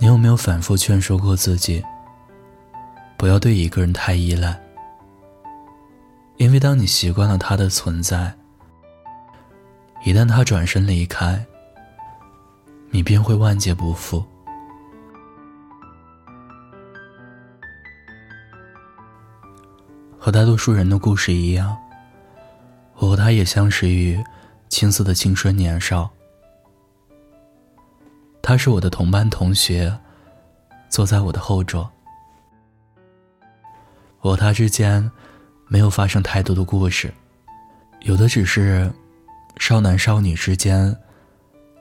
你有没有反复劝说过自己，不要对一个人太依赖？因为当你习惯了他的存在，一旦他转身离开，你便会万劫不复。和大多数人的故事一样，我和他也相识于青涩的青春年少。他是我的同班同学，坐在我的后桌。我和他之间没有发生太多的故事，有的只是少男少女之间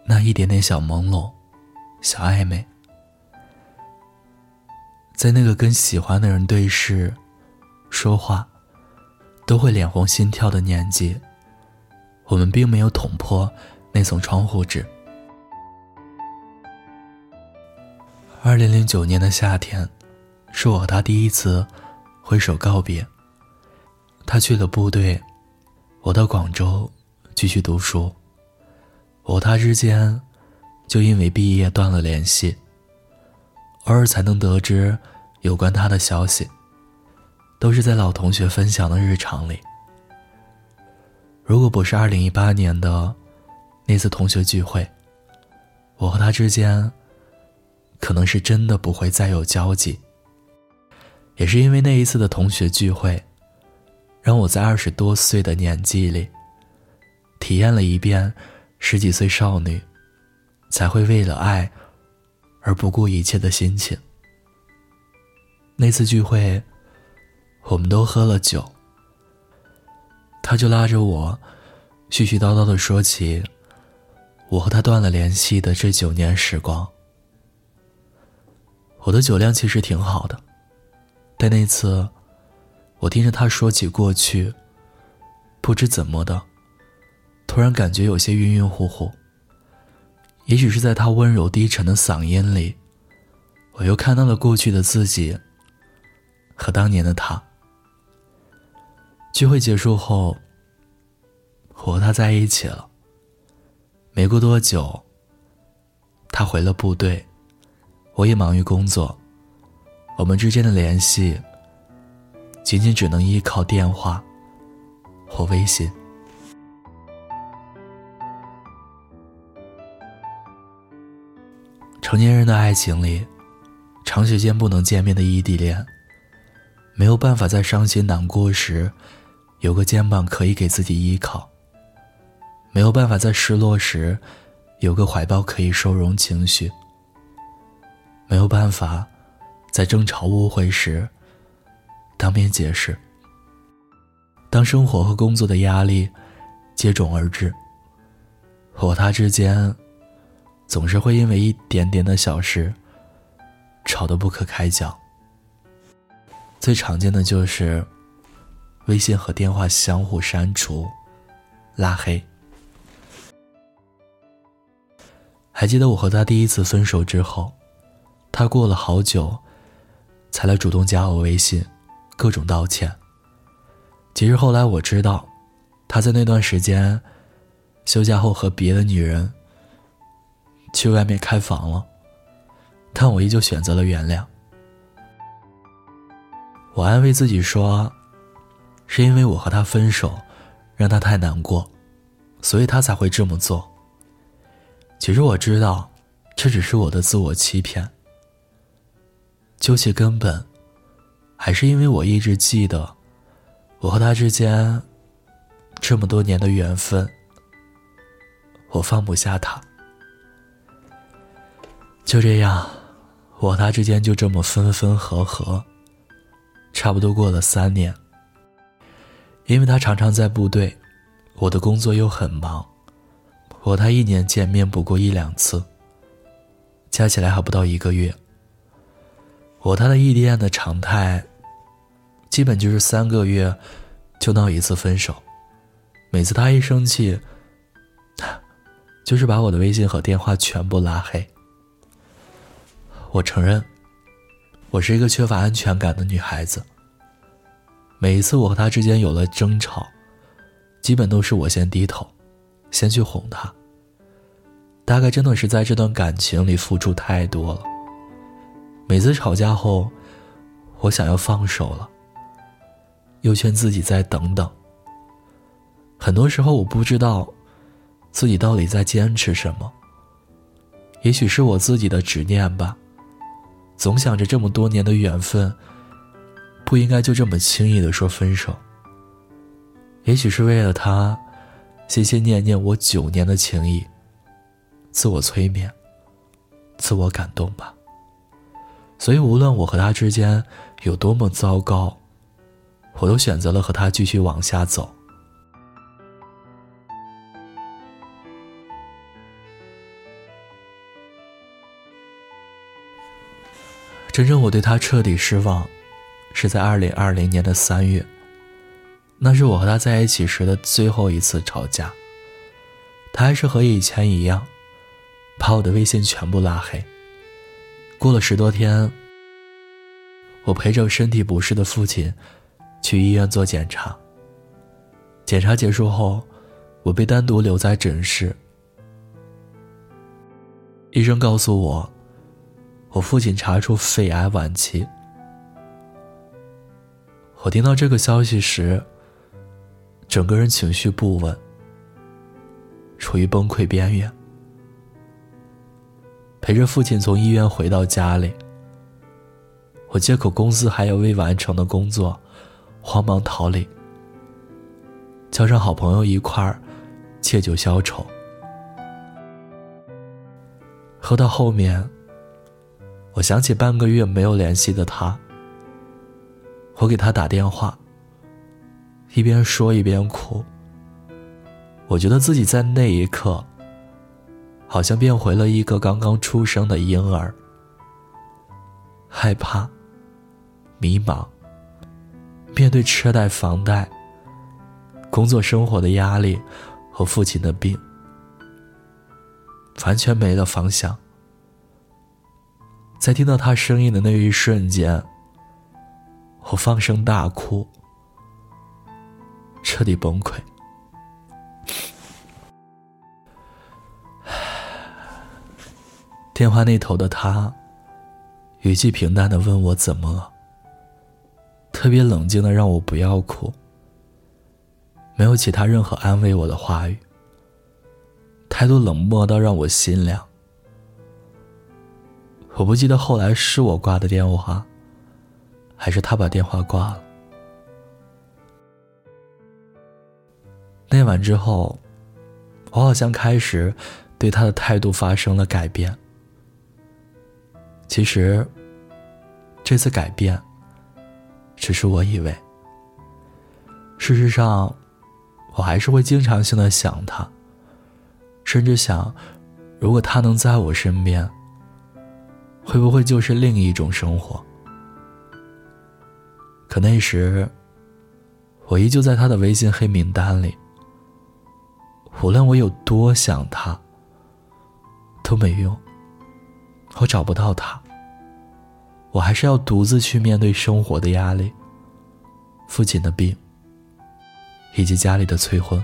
那一点点小朦胧、小暧昧。在那个跟喜欢的人对视、说话都会脸红心跳的年纪，我们并没有捅破那层窗户纸。二零零九年的夏天，是我和他第一次挥手告别。他去了部队，我到广州继续读书。我和他之间就因为毕业断了联系，偶尔才能得知有关他的消息，都是在老同学分享的日常里。如果不是二零一八年的那次同学聚会，我和他之间。可能是真的不会再有交集。也是因为那一次的同学聚会，让我在二十多岁的年纪里，体验了一遍十几岁少女才会为了爱而不顾一切的心情。那次聚会，我们都喝了酒，他就拉着我，絮絮叨叨的说起我和他断了联系的这九年时光。我的酒量其实挺好的，但那次，我听着他说起过去，不知怎么的，突然感觉有些晕晕乎乎。也许是在他温柔低沉的嗓音里，我又看到了过去的自己和当年的他。聚会结束后，我和他在一起了。没过多久，他回了部队。我也忙于工作，我们之间的联系仅仅只能依靠电话或微信。成年人的爱情里，长时间不能见面的异地恋，没有办法在伤心难过时有个肩膀可以给自己依靠，没有办法在失落时有个怀抱可以收容情绪。没有办法，在争吵误会时当面解释。当生活和工作的压力接踵而至，我和他之间总是会因为一点点的小事吵得不可开交。最常见的就是微信和电话相互删除、拉黑。还记得我和他第一次分手之后。他过了好久，才来主动加我微信，各种道歉。其实后来我知道，他在那段时间休假后和别的女人去外面开房了，但我依旧选择了原谅。我安慰自己说，是因为我和他分手，让他太难过，所以他才会这么做。其实我知道，这只是我的自我欺骗。究其根本，还是因为我一直记得，我和他之间这么多年的缘分，我放不下他。就这样，我和他之间就这么分分合合，差不多过了三年。因为他常常在部队，我的工作又很忙，我和他一年见面不过一两次，加起来还不到一个月。我他的异地恋的常态，基本就是三个月就闹一次分手。每次他一生气，就是把我的微信和电话全部拉黑。我承认，我是一个缺乏安全感的女孩子。每一次我和他之间有了争吵，基本都是我先低头，先去哄他。大概真的是在这段感情里付出太多了。每次吵架后，我想要放手了，又劝自己再等等。很多时候，我不知道自己到底在坚持什么。也许是我自己的执念吧，总想着这么多年的缘分，不应该就这么轻易的说分手。也许是为了他，心心念念我九年的情谊，自我催眠，自我感动吧。所以，无论我和他之间有多么糟糕，我都选择了和他继续往下走。真正我对他彻底失望，是在二零二零年的三月。那是我和他在一起时的最后一次吵架。他还是和以前一样，把我的微信全部拉黑。过了十多天，我陪着身体不适的父亲去医院做检查。检查结束后，我被单独留在诊室。医生告诉我。我父亲查出肺癌晚期。我听到这个消息时，整个人情绪不稳，处于崩溃边缘。陪着父亲从医院回到家里，我借口公司还有未完成的工作，慌忙逃离，叫上好朋友一块儿借酒消愁。喝到后面。我想起半个月没有联系的他，我给他打电话，一边说一边哭。我觉得自己在那一刻，好像变回了一个刚刚出生的婴儿，害怕、迷茫，面对车贷、房贷、工作、生活的压力和父亲的病，完全没了方向。在听到他声音的那一瞬间，我放声大哭，彻底崩溃。电话那头的他，语气平淡的问我怎么了，特别冷静的让我不要哭，没有其他任何安慰我的话语，态度冷漠到让我心凉。我不记得后来是我挂的电话，还是他把电话挂了。那晚之后，我好像开始对他的态度发生了改变。其实，这次改变只是我以为。事实上，我还是会经常性的想他，甚至想，如果他能在我身边。会不会就是另一种生活？可那时，我依旧在他的微信黑名单里。无论我有多想他，都没用。我找不到他，我还是要独自去面对生活的压力、父亲的病，以及家里的催婚。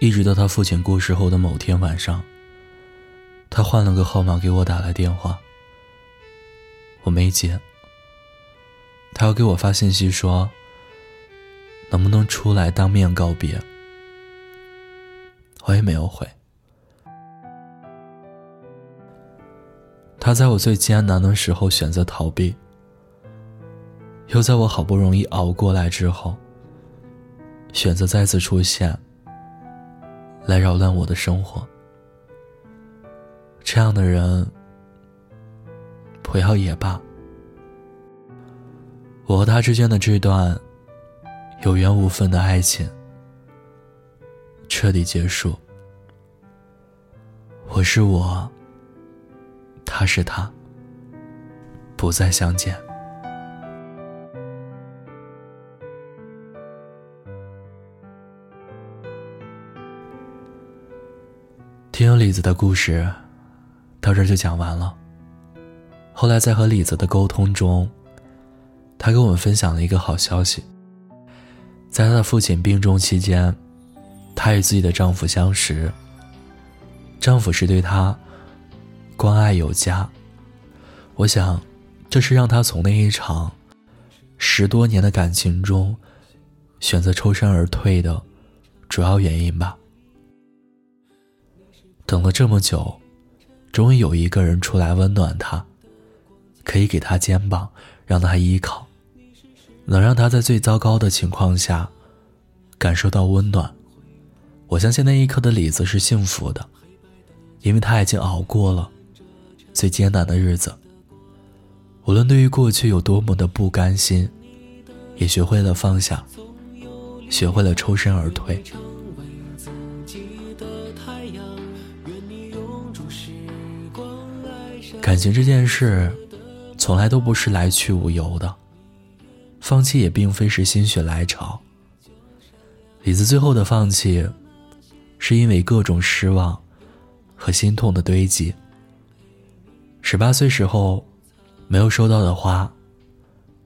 一直到他父亲过世后的某天晚上，他换了个号码给我打来电话，我没接。他要给我发信息说：“能不能出来当面告别？”我也没有回。他在我最艰难的时候选择逃避，又在我好不容易熬过来之后，选择再次出现。来扰乱我的生活，这样的人不要也罢。我和他之间的这段有缘无分的爱情彻底结束。我是我，他是他，不再相见。听李子的故事，到这就讲完了。后来在和李子的沟通中，他跟我们分享了一个好消息：在他的父亲病重期间，她与自己的丈夫相识，丈夫是对她关爱有加。我想，这是让她从那一场十多年的感情中选择抽身而退的主要原因吧。等了这么久，终于有一个人出来温暖她，可以给她肩膀，让她依靠，能让她在最糟糕的情况下感受到温暖。我相信那一刻的李子是幸福的，因为他已经熬过了最艰难的日子。无论对于过去有多么的不甘心，也学会了放下，学会了抽身而退。感情这件事，从来都不是来去无由的，放弃也并非是心血来潮。李子最后的放弃。是因为各种失望和心痛的堆积。十八岁时候没有收到的花，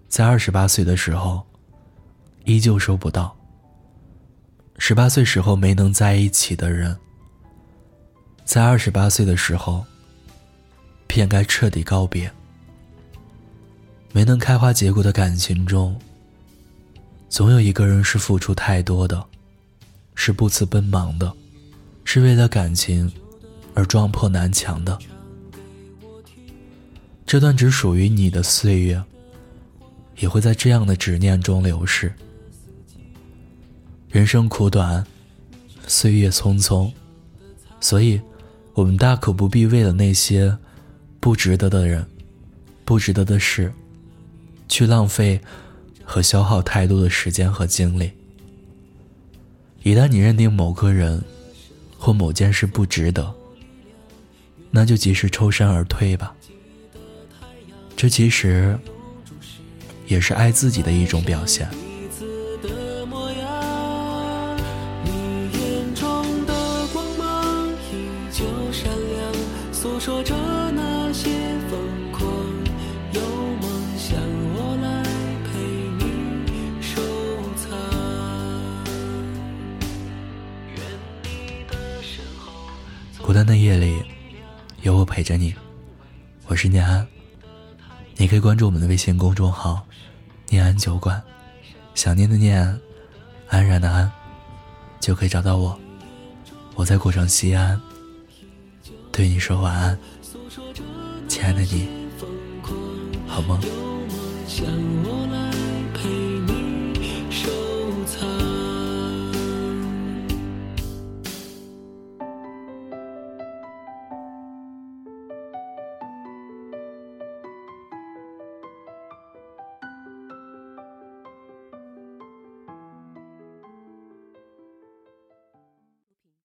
在二十八岁的时候依旧收不到。十八岁时候没能在一起的人，在二十八岁的时候便该彻底告别。没能开花结果的感情中，总有一个人是付出太多的，是不辞奔忙的。是为了感情而撞破南墙的，这段只属于你的岁月，也会在这样的执念中流逝。人生苦短，岁月匆匆，所以，我们大可不必为了那些不值得的人、不值得的事，去浪费和消耗太多的时间和精力。一旦你认定某个人，或某件事不值得，那就及时抽身而退吧。这其实也是爱自己的一种表现。孤单的夜里，有我陪着你。我是念安，你可以关注我们的微信公众号“念安酒馆”，想念的念，安然的安，就可以找到我。我在古城西安，对你说晚安，亲爱的你，好梦。